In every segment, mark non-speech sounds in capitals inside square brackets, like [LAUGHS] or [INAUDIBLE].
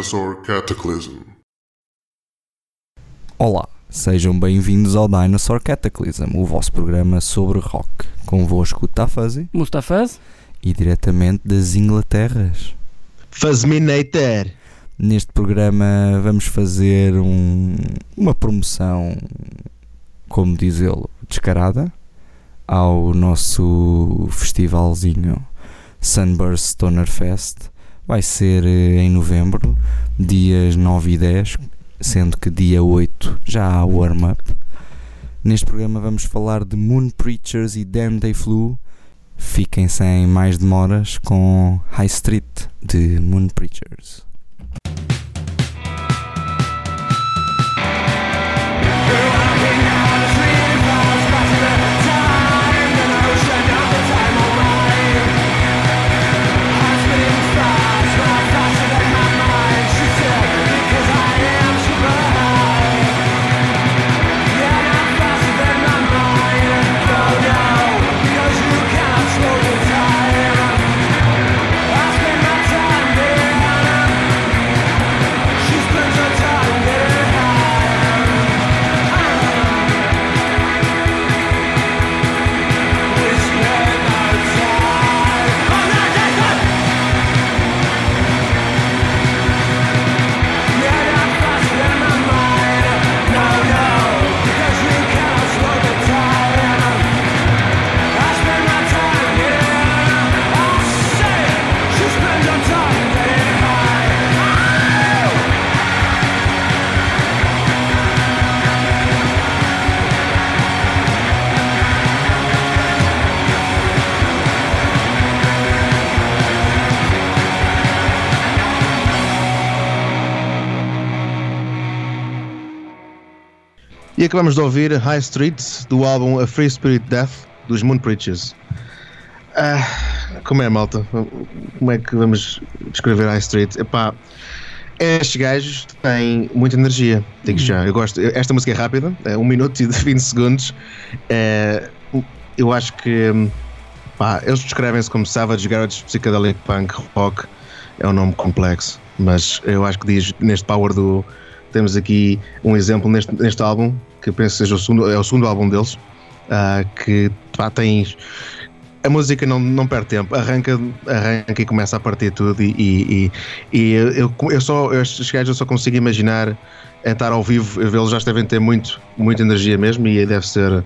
Dinosaur Cataclysm. Olá, sejam bem-vindos ao Dinosaur Cataclysm, o vosso programa sobre rock. Convosco está Fuzzy Mustafaz? e diretamente das Inglaterras. Fazminator. Neste programa vamos fazer um- uma promoção, como diz ele, descarada ao nosso festivalzinho Sunburst Stoner Fest. Vai ser eh, em novembro, dias 9 e 10, sendo que dia 8 já há warm-up. Neste programa vamos falar de Moon Preachers e Damn They Flew. Fiquem sem mais demoras com High Street de Moon Preachers. E acabamos de ouvir High Street do álbum A Free Spirit Death dos Moon Preachers. Ah, como é, malta? Como é que vamos descrever High Street? Epá, estes gajos têm muita energia, digo já. Eu gosto. Esta música é rápida, é 1 minuto e [LAUGHS] 20 segundos. É, eu acho que pá, eles descrevem-se como Savage Garage Psychedelic Punk Rock. É um nome complexo, mas eu acho que diz neste power do. Temos aqui um exemplo neste, neste álbum, que penso seja o segundo, é o segundo álbum deles, ah, que pá, tens. A música não, não perde tempo, arranca, arranca e começa a partir tudo. E, e, e, eu, eu só, estes gajos eu só consigo imaginar em estar ao vivo, eles já devem ter muito, muita energia mesmo. E deve ser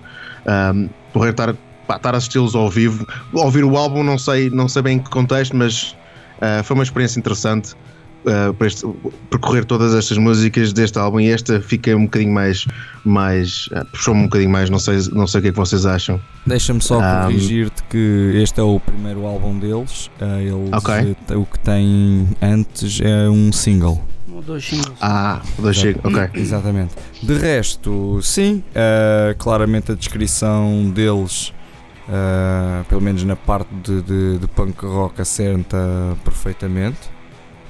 um, porrer estar, pá, estar a assisti-los ao vivo. Ouvir o álbum, não sei, não sei bem em que contexto, mas ah, foi uma experiência interessante uh, para este- percorrer todas estas músicas deste álbum e esta fica um bocadinho mais, mais uh, puxou-me um bocadinho mais, não sei, não sei o que é que vocês acham. Deixa-me só Um, corrigir-te que este é o primeiro álbum deles. eh, Eles, Ok. eh, o que têm antes é um single. Um, dois singles. Ah, dois chega, ok. Exatamente. De resto, sim, eh, claramente a descrição deles, eh, pelo menos na parte de, de- de punk rock, assenta perfeitamente.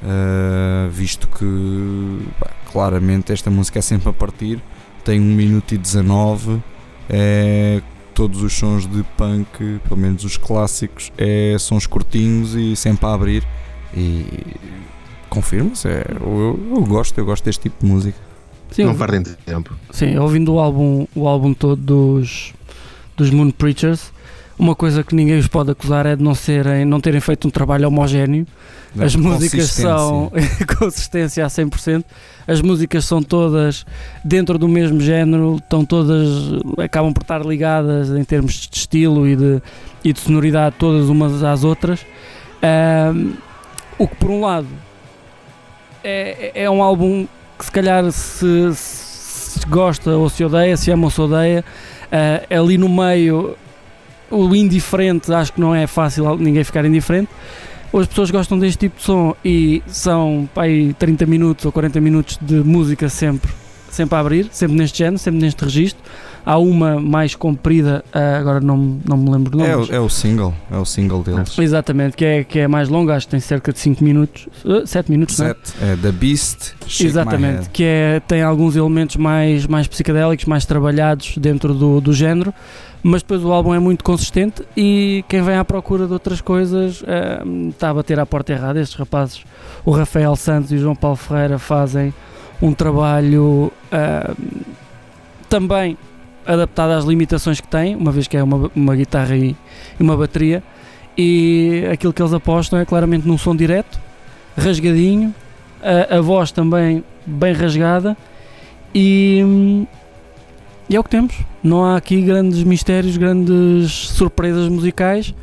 Eh, visto que pá, claramente esta música é sempre a partir, tem 1 minuto e 19, é, todos os sons de punk, pelo menos os clássicos, é sons curtinhos e sempre a abrir. E confirma-se, é, eu, eu gosto, eu gosto deste tipo de música. Sim, Não perdem tempo. sim, ouvindo o álbum, o álbum todo dos, dos Moon Preachers, uma coisa que ninguém os pode acusar é de não, serem, não terem feito um trabalho homogéneo. As músicas são [LAUGHS] consistência a 100%. As músicas são todas dentro do mesmo género, estão todas acabam por estar ligadas em termos de estilo e de, e de sonoridade todas umas às outras. Ahm, o que por um lado é, é um álbum que se calhar se, se gosta ou se odeia, se ama ou se odeia, ah, ali no meio o indiferente acho que não é fácil ninguém ficar indiferente. As pessoas gostam deste tipo de som e são aí 30 minutos ou 40 minutos de música sempre, sempre a abrir, sempre neste género, sempre neste registro. Há uma mais comprida, uh, agora não, não me lembro o nome. É, é, o single, é o single deles. Exatamente, que é, que é mais longa, acho que tem cerca de 5 minutos, 7 uh, minutos, Sete, não é? é The Beast, Shake Exatamente, que é, tem alguns elementos mais, mais psicadélicos, mais trabalhados dentro do, do género, mas depois o álbum é muito consistente e quem vem à procura de outras coisas está a bater à porta errada. Estes rapazes, o Rafael Santos e o João Paulo Ferreira, fazem um trabalho uh, também adaptado às limitações que tem, uma vez que é uma, uma guitarra e, e uma bateria, e aquilo que eles apostam é claramente num som direto, rasgadinho, a, a voz também bem rasgada e, e é o que temos. Não há aqui grandes mistérios, grandes surpresas musicais.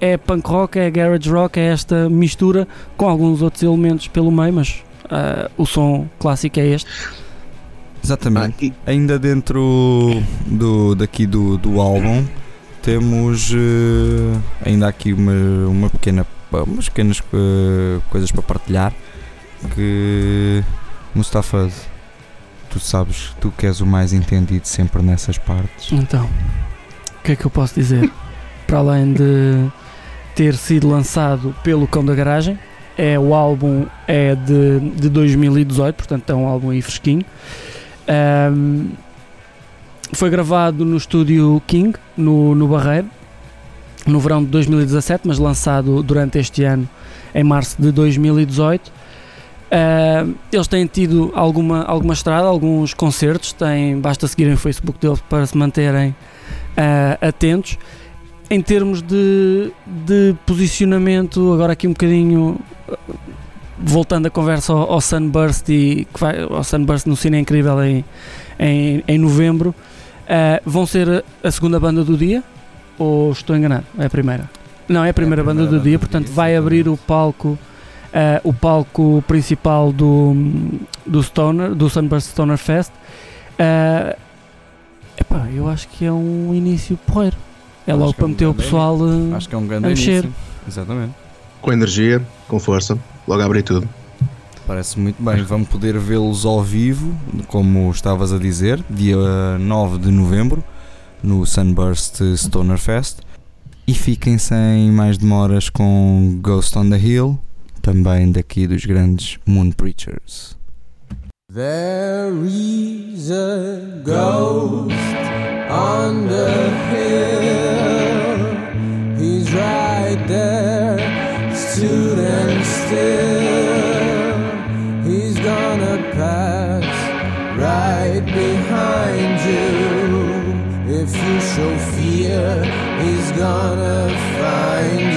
É punk rock, é garage rock, é esta mistura com alguns outros elementos pelo meio, mas uh, o som clássico é este. Exatamente. Ah. Ainda dentro do, daqui do, do álbum temos uh, ainda aqui uma, uma pequena umas pequenas uh, coisas para partilhar que Mustafa tu sabes, tu que és o mais entendido sempre nessas partes. Então, o que é que eu posso dizer? [LAUGHS] para além de ter sido lançado pelo Cão da Garagem, é o álbum é de, de 2018, portanto é um álbum aí fresquinho. Um, foi gravado no estúdio King, no, no Barreiro, no verão de 2017, mas lançado durante este ano, em março de 2018. Uh, eles têm tido alguma, alguma estrada, alguns concertos, têm, basta seguirem o Facebook deles para se manterem uh, atentos. Em termos de, de posicionamento, agora aqui um bocadinho voltando a conversa ao, ao Sunburst e que vai, ao Sunburst no Cine Incrível em, em, em novembro, uh, vão ser a segunda banda do dia ou estou enganado? É a primeira? Não, é a primeira, é a primeira banda, do, banda dia, do portanto dia, vai abrir o palco uh, o palco principal do, do Stoner, do Sunburst Stoner Fest. Uh, epá, eu acho que é um início porreiro. É logo para é um meter o pessoal acho que é um grande a mexer. Início. Exatamente. Com energia, com força logo abri tudo. Parece muito bem. Vamos poder vê-los ao vivo, como estavas a dizer, dia 9 de novembro, no Sunburst Stoner Fest. E fiquem sem mais demoras com Ghost on the Hill, também daqui dos grandes Moon Preachers. There is a ghost on the hill. He's right there, stood and still. He's gonna pass right behind you. If you show fear, he's gonna find you.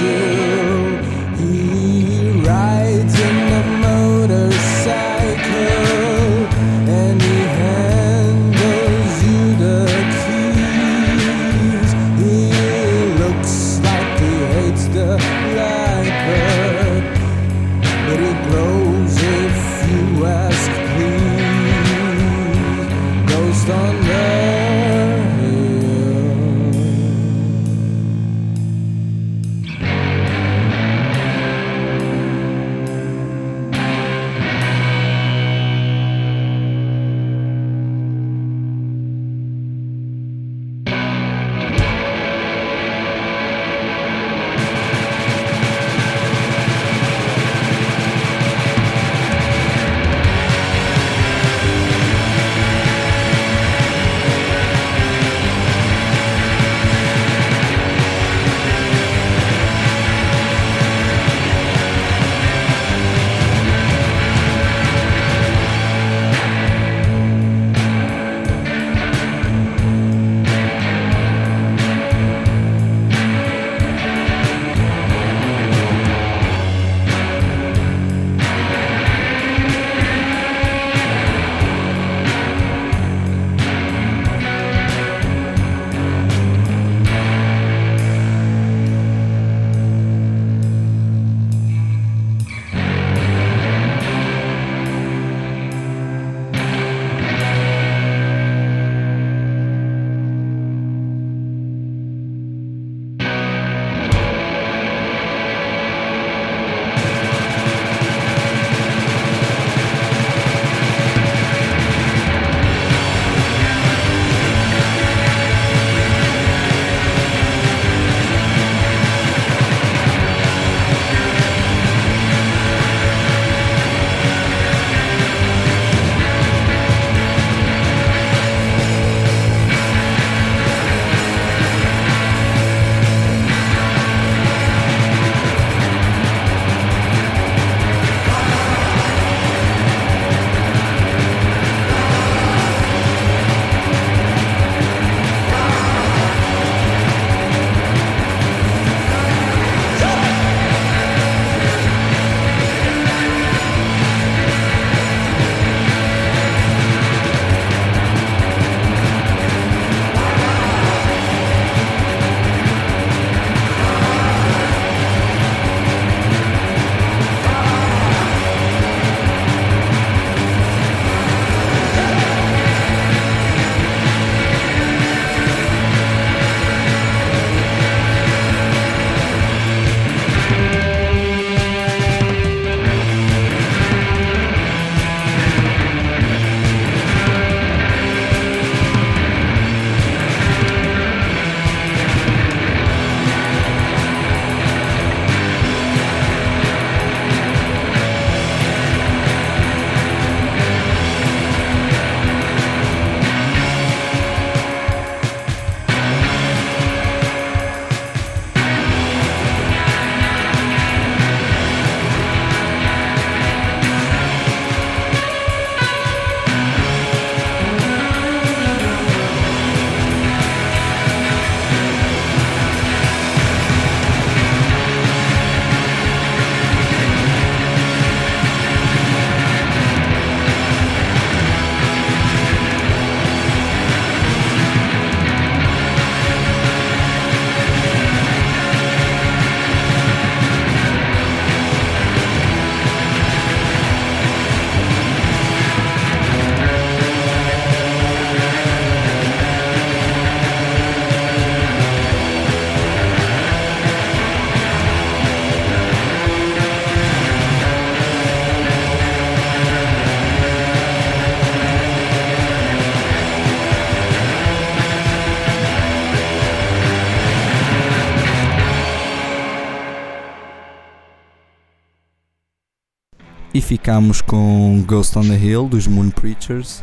Ficámos com Ghost on the Hill dos Moon Preachers.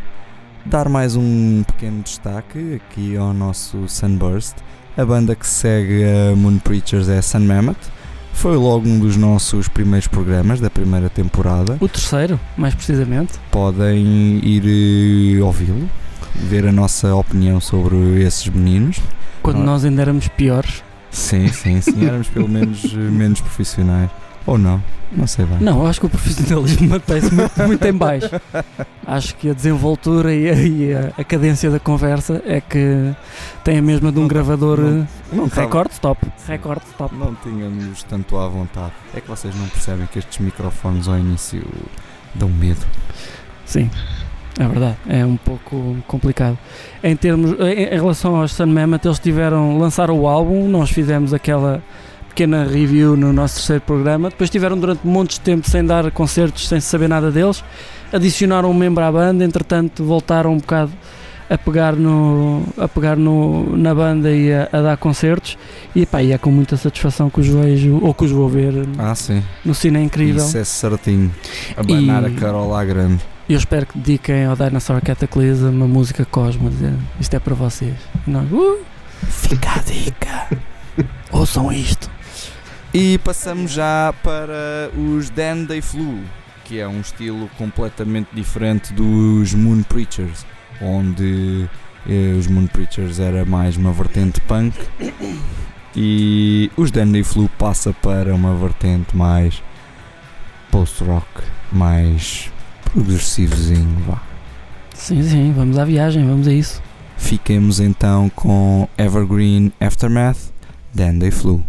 Dar mais um pequeno destaque aqui ao nosso Sunburst. A banda que segue a Moon Preachers é Sun Mammoth. Foi logo um dos nossos primeiros programas da primeira temporada. O terceiro, mais precisamente. Podem ir uh, ouvi-lo, ver a nossa opinião sobre esses meninos. Quando ah. nós ainda éramos piores. Sim, sim, sim, éramos pelo [LAUGHS] menos eh, menos profissionais. Ou não, não sei bem. Não, acho que o profissionalismo [LAUGHS] mantém-se muito, muito em baixo. Acho que a desenvoltura e a, e a, cadência da conversa é que tem a mesma de um não, gravador não, não record stop. Record stop. Não tínhamos tanto à vontade. É que vocês não percebem que estes microfones ao início dão medo. Sim. É verdade, é um pouco complicado. Em termos, em, em relação aos Sun Mammoth, eles tiveram lançar o álbum, nós fizemos aquela pequena review no nosso terceiro programa. Depois tiveram durante montes de tempo sem dar concertos, sem saber nada deles. Adicionaram um membro à banda, entretanto voltaram um bocado a pegar, no, a pegar no, na banda e a, a dar concertos. E, pá, e é com muita satisfação que os vejo, ou que os vou ver ah, sim. no Cine é Incrível. Isso é certinho. A banar e, a Carola grande. Eu espero que dediquem ao Dinosaur Cataclysm uma música Cosmo, dizer isto é para vocês. E nós, uh, fica a dica. [LAUGHS] Ouçam isto. E passamos já para os Dan Day Flu, que é um estilo completamente diferente dos Moon Preachers, onde eh, os Moon Preachers era mais uma vertente punk e os Dan Day Flu passa para uma vertente mais post-rock, mais progressivozinho, vá. Sim, sim, vamos à viagem, vamos a isso. Fiquemos então com Evergreen Aftermath, Dan Day Flu.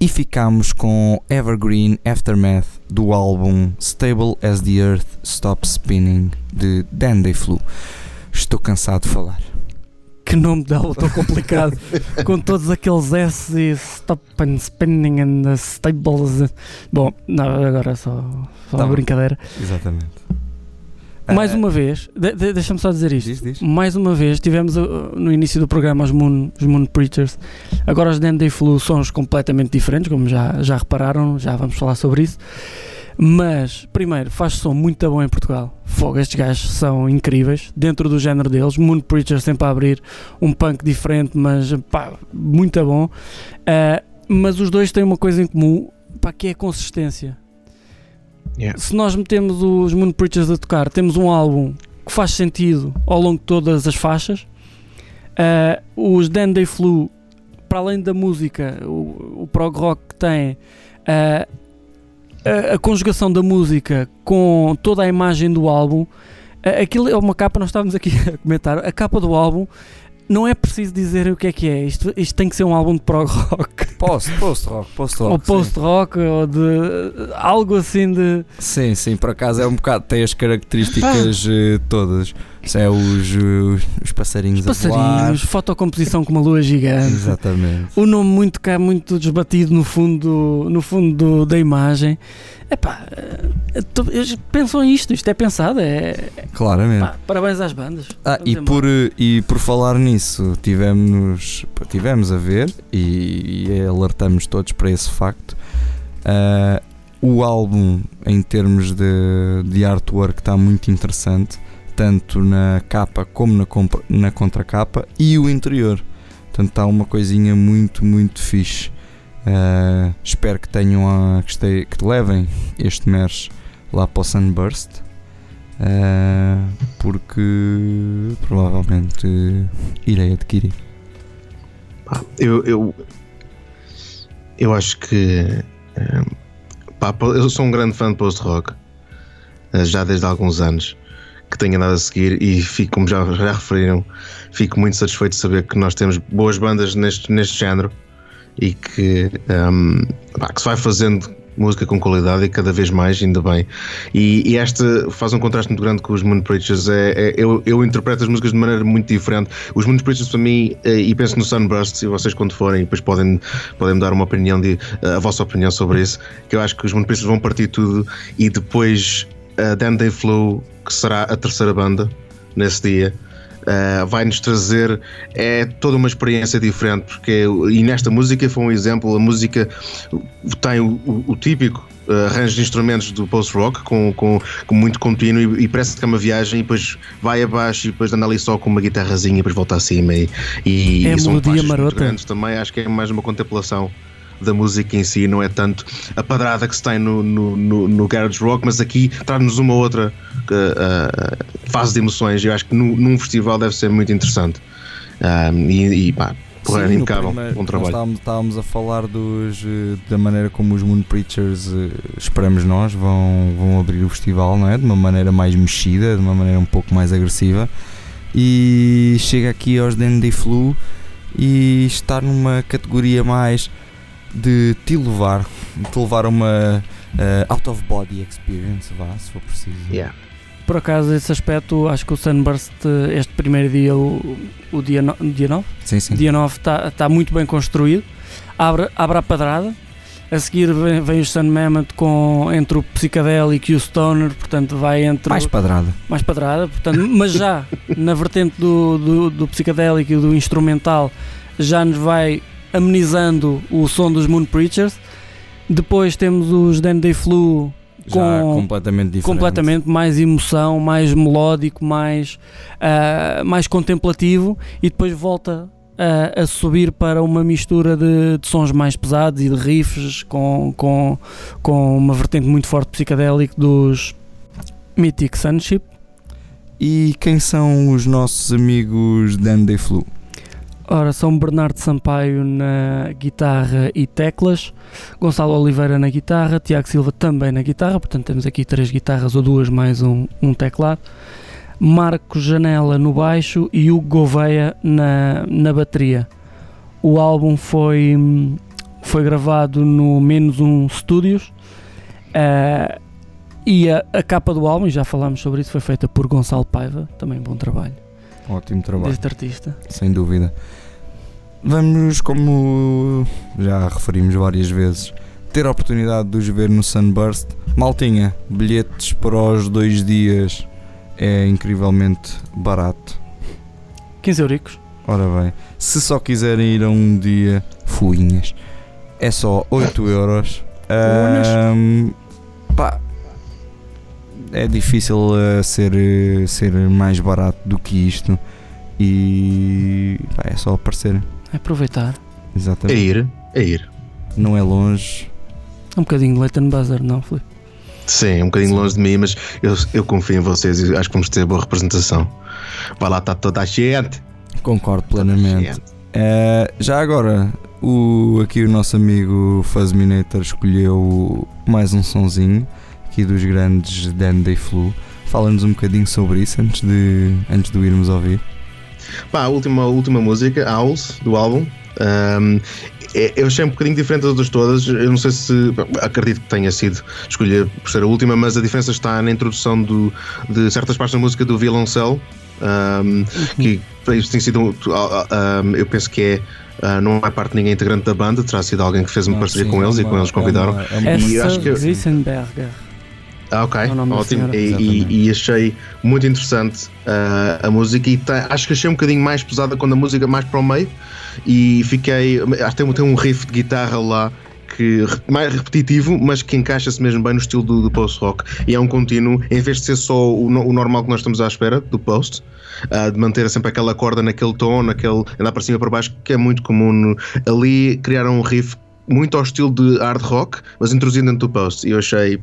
E ficámos com Evergreen Aftermath do álbum Stable as the Earth Stops Spinning de Dandy Flu. Estou cansado de falar. Que nome de álbum tão complicado, [LAUGHS] com todos aqueles S e Stop and Spinning and the Stables. Bom, não, agora é só, só Tá uma bom. brincadeira. Exatamente. Mais Ah, uma vez, de- de- deixa-me só dizer isto. Diz, diz. Mais uma vez, tivemos uh, no início do programa os Moon, os Moon Preachers. Agora os Dandy Flu sons completamente diferentes, como já, já repararam, já vamos falar sobre isso. Mas, primeiro, faz som muito bom em Portugal. Fogo, estes gajos são incríveis, dentro do género deles. Moon Preachers sempre a abrir um punk diferente, mas pá, muito bom. Uh, mas os dois têm uma coisa em comum, pá, que é a consistência. Se nós metemos os Moon Preachers a tocar, temos um álbum que faz sentido ao longo de todas as faixas. Uh, os Dandy Flu, para além da música, o, o prog rock que tem, uh, a, a conjugação da música com toda a imagem do álbum, uh, aquilo é uma capa, nós estávamos aqui [LAUGHS] a comentar, a capa do álbum. Não é preciso dizer o que é que é, isto, isto tem que ser um álbum de prog rock, Post, post rock, post rock. ou post rock, ou de algo assim de. Sim, sim, sim, por acaso é um bocado, tem as características eh, todas. Isso é os, os, os passarinhos, voar. passarinhos, fotocomposição com uma lua gigante. Exatamente. O nome muito cá, muito desbatido no fundo, no fundo do- da imagem. Epá, eh, pensam isto, isto é pensado, é, Claramente. pá, parabéns às bandas. Ah, e por, eh, e por falar nisso, tivemos, tivemos a ver e, e alertamos todos para esse facto. ah, o álbum, em termos de, de artwork, está muito interessante, tanto na capa como na, na contracapa e o interior. Portanto, está uma coisinha muito, muito fixe. Ah, espero que tenham a, que, este- que levem este merch lá para o Sunburst. Ah, porque provavelmente irei adquirir. Eu, eu, eu acho que eh, pá, eu sou um grande fã de post-rock eh, já desde há alguns anos que tenho andado a seguir e fico, como já, já referiram, fico muito satisfeito de saber que nós temos boas bandas neste, neste género e que, ehm, pá, que se vai fazendo música com qualidade e cada vez mais, ainda bem. E, e esta faz um contraste muito grande com os Moon Preachers. É, é- eu, eu interpreto as músicas de maneira muito diferente. Os Moon Preachers, para mim, eh, e penso no Sunburst, e vocês, quando forem, depois podem, podem dar uma opinião, de, a vossa opinião sobre isso. Que eu acho que os Moon Preachers vão partir tudo e depois a Dan Day Flow, que será a terceira banda nesse dia. Uh, vai-nos trazer é toda uma experiência diferente porque e nesta música foi um exemplo a música tem o, o- o típico uh, arranjo de instrumentos do post-rock com, com, com muito contínuo e, e parece que é uma viagem e depois vai abaixo e depois anda ali só com uma guitarrazinha e depois volta acima e, e, É e são melodia marota. grandes também acho que é mais uma contemplação da música em si, não é tanto a padrada que se tem no, no, no, no garage rock, mas aqui traz-nos uma outra uh, uh, fase de emoções. Eu acho que num, num festival deve ser muito interessante. Um, e, e pá, porra, Sim, no impecável, primeiro- bom trabalho. Estávamos, estávamos a falar dos, eh, da maneira como os Moon Preachers, esperamos nós, vão, vão abrir o festival, não é? De uma maneira mais mexida, de uma maneira um pouco mais agressiva. E chega aqui aos Dandy Flu e está numa categoria mais de te levar, de te levar a uma eh, out of body experience, vá, se for preciso. Yeah. Por acaso, esse aspecto, acho que o Sunburst, eh, este primeiro dia, o, o dia, no, dia 9, Sim, sim. dia 9 está tá muito bem construído, abre, abre a padrada, a seguir vem, vem o Sun Mammoth com, entre o psicadélico e o stoner, portanto vai entre Mais padrada. mais padrada, portanto, mas já [LAUGHS] na vertente do, do, do psicadélico e do instrumental já nos vai amenizando o som dos Moon Preachers. Depois temos os Dandy Flu Já com completamente diferente. completamente mais emoção, mais melódico, mais, ah, mais contemplativo e depois volta a, a subir para uma mistura de, de sons mais pesados e de riffs com, com, com uma vertente muito forte psicadélico dos Mythic Sunship. E quem são os nossos amigos Dandy Flu? Ora, são Bernardo Sampaio na guitarra e teclas, Gonçalo Oliveira na guitarra, Tiago Silva também na guitarra, portanto temos aqui três guitarras ou duas mais um, um teclado, Marco Janela no baixo e Hugo Gouveia na, na bateria. O álbum foi, foi gravado no Menos Um Studios. Uh, e a, a, capa do álbum, já falámos sobre isso, foi feita por Gonçalo Paiva, também bom trabalho. Ótimo trabalho. Deste artista. Sem dúvida. Vamos, como já referimos várias vezes, ter a oportunidade de os ver no Sunburst. Maltinha, bilhetes para os dois dias é incrivelmente barato. 15 euricos. Ora bem, se só quiserem ir a um dia, fuinhas, é só 8 euros. Um, pá, é difícil uh, ser, ser mais barato do que isto e pá, é só aparecer. É aproveitar. Exatamente. É ir, é ir. Não é longe. É um bocadinho de Leighton Buzzer, não, Felipe? Sim, um bocadinho longe de mim, mas eu, eu confio em vocês e acho que vamos ter boa representação. Vai lá, está toda a gente. Concordo plenamente. Uh, já agora, o, aqui o nosso amigo Fuzzminator escolheu mais um sonzinho aqui dos grandes Dandy Flu. Fala-nos um bocadinho sobre isso antes de, antes de o irmos ouvir. Pá, a última, a última música, Owls, do álbum. Um, é, eu achei um bocadinho diferente das outras todas. Eu não sei se. Acredito que tenha sido escolher por ser a última, mas a diferença está na introdução do, de certas partes da música do Violoncelo. Um, que isso tem sido. Um, eu penso que é. Uh, não é parte de ninguém integrante da banda, terá sido alguém que fez uma parceria com eles é uma, e com eles convidaram. É uma, é uma, e acho que. Ah, ok, é ótimo. E, e, e, achei muito interessante uh, a música e tá, acho que achei um bocadinho mais pesada quando a música é mais para o meio e fiquei. Acho que tem, tem um riff de guitarra lá que mais repetitivo, mas que encaixa-se mesmo bem no estilo do, do post-rock. E é um contínuo, em vez de ser só o, o normal que nós estamos à espera do post, uh, de manter sempre aquela corda naquele tom, naquele andar para cima para baixo, que é muito comum. No, ali criaram um riff muito ao estilo de hard rock, mas introduzido dentro do post. E eu achei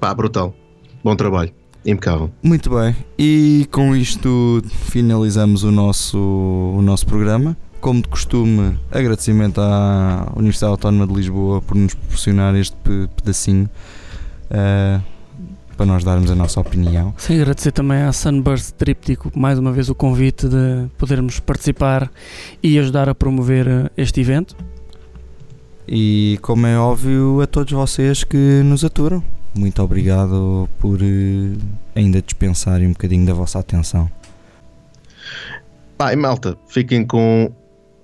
Pá, brutal. Bom trabalho. Impecável. Muito bem. E com isto finalizamos o nosso, o nosso programa. Como de costume, agradecimento à Universidade Autónoma de Lisboa por nos proporcionar este pedacinho uh, para nós darmos a nossa opinião. Sim, agradecer também à Sunburst Tríptico mais uma vez o convite de podermos participar e ajudar a promover eh, este evento. E como é óbvio, a todos vocês que nos aturam muito obrigado por uh, ainda dispensarem um bocadinho da vossa atenção. Pai, malta, fiquem com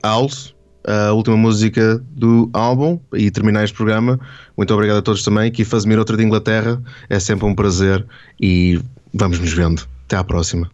Owls, a última música do álbum e terminar este programa. Muito obrigado a todos também. Aqui Fazmir, outra de Inglaterra. É sempre um prazer e vamos nos vendo. Até à próxima.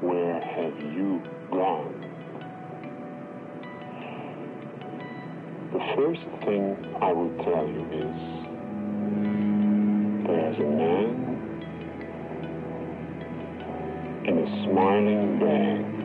where have you gone? The first thing I will tell you is there's a man in a smiling bag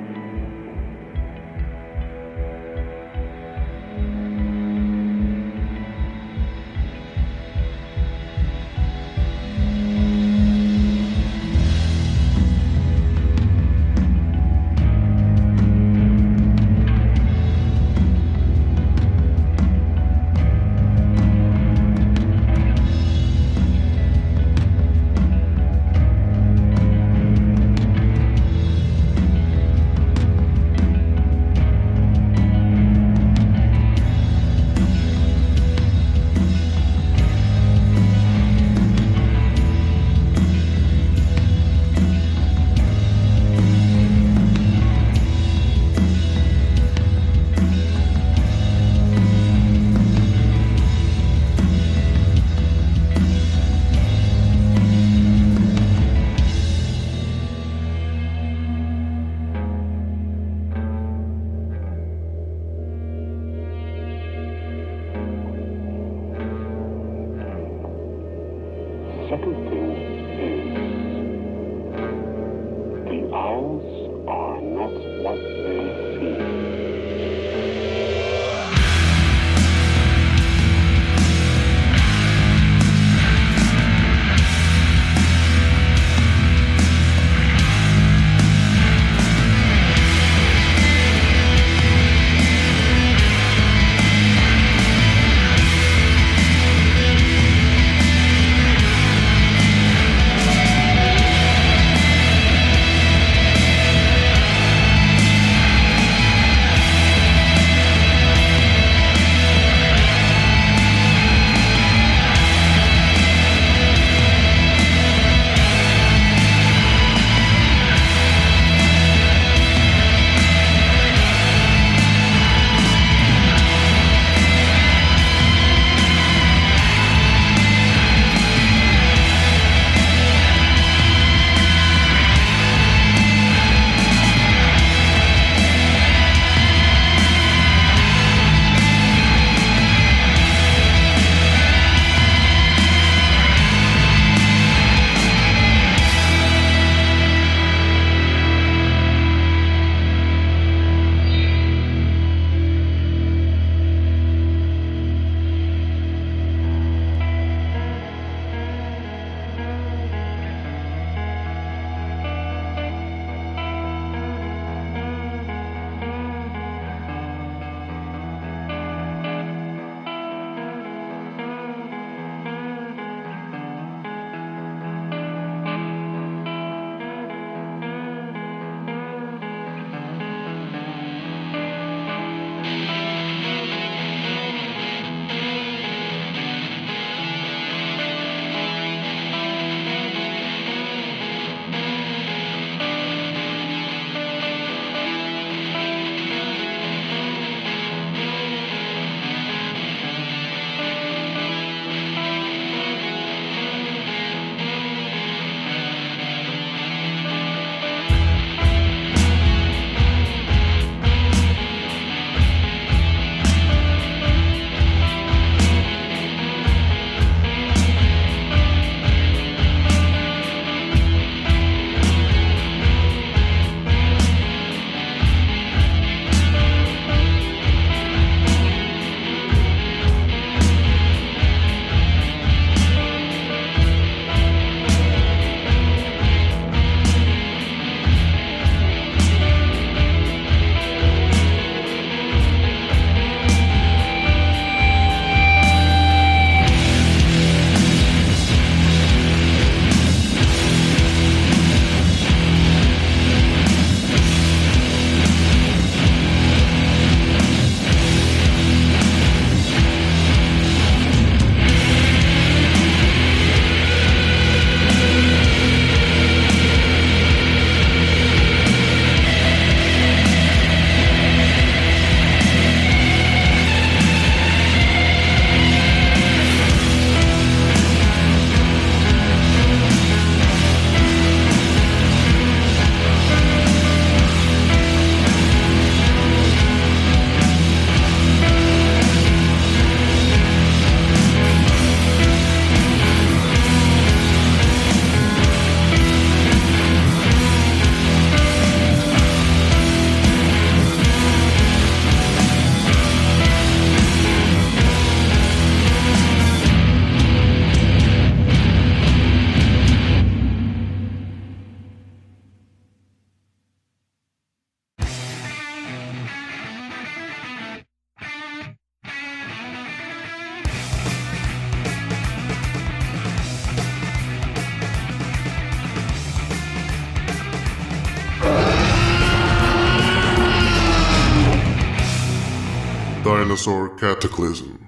cataclysm.